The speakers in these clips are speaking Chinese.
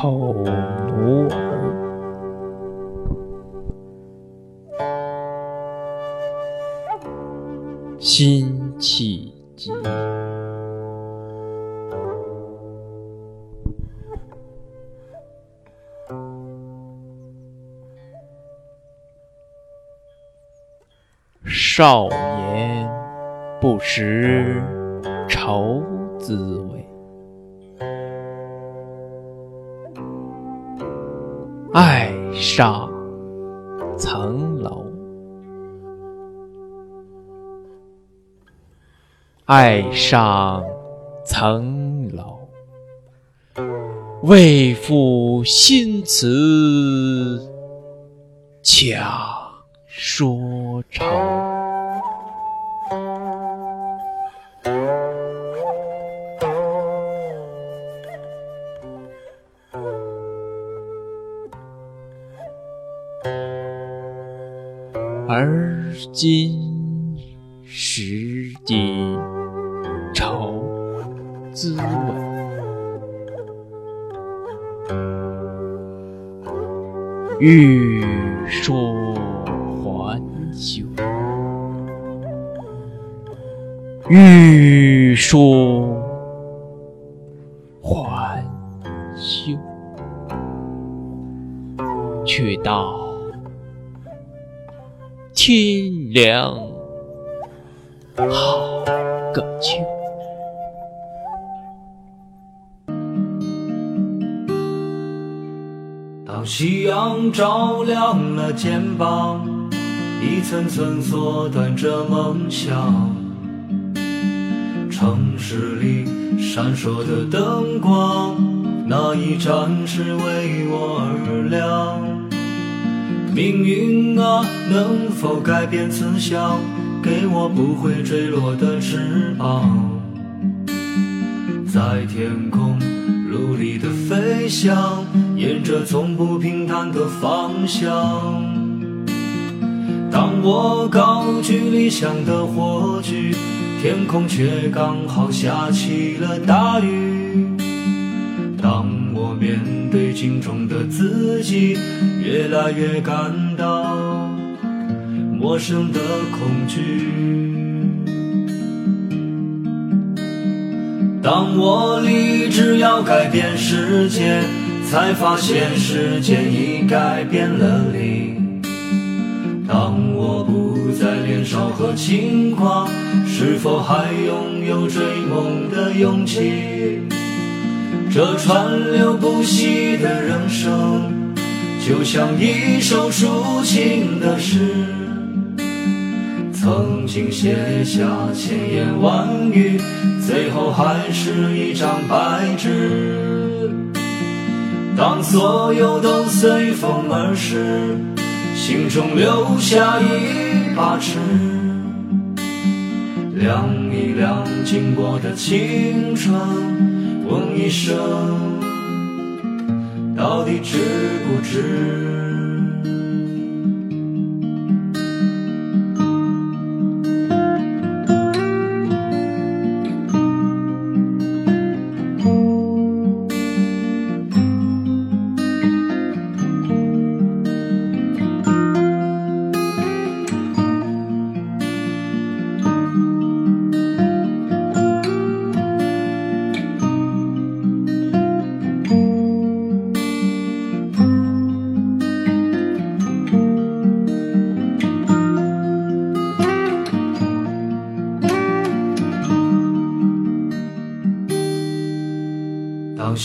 丑奴儿，辛弃疾。少年不识愁滋味，爱上层楼。爱上层楼，为赋新词强。说愁，而今识尽愁滋味，欲说还。休，欲说还休，却道天凉好个秋。当夕阳照亮了肩膀。一层层缩短着梦想，城市里闪烁的灯光，那一盏是为我而亮。命运啊，能否改变慈祥，给我不会坠落的翅膀，在天空努力的飞翔，沿着从不平坦的方向。当我高举理想的火炬，天空却刚好下起了大雨。镜中的自己，越来越感到陌生的恐惧。当我立志要改变世界，才发现世界已改变了你。当我不再年少和轻狂，是否还拥有追梦的勇气？这川流不息的人生，就像一首抒情的诗，曾经写下千言万语，最后还是一张白纸。当所有都随风而逝。心中留下一把尺，量一量经过的青春，问一声，到底值不值？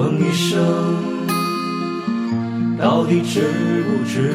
问一声，到底值不值？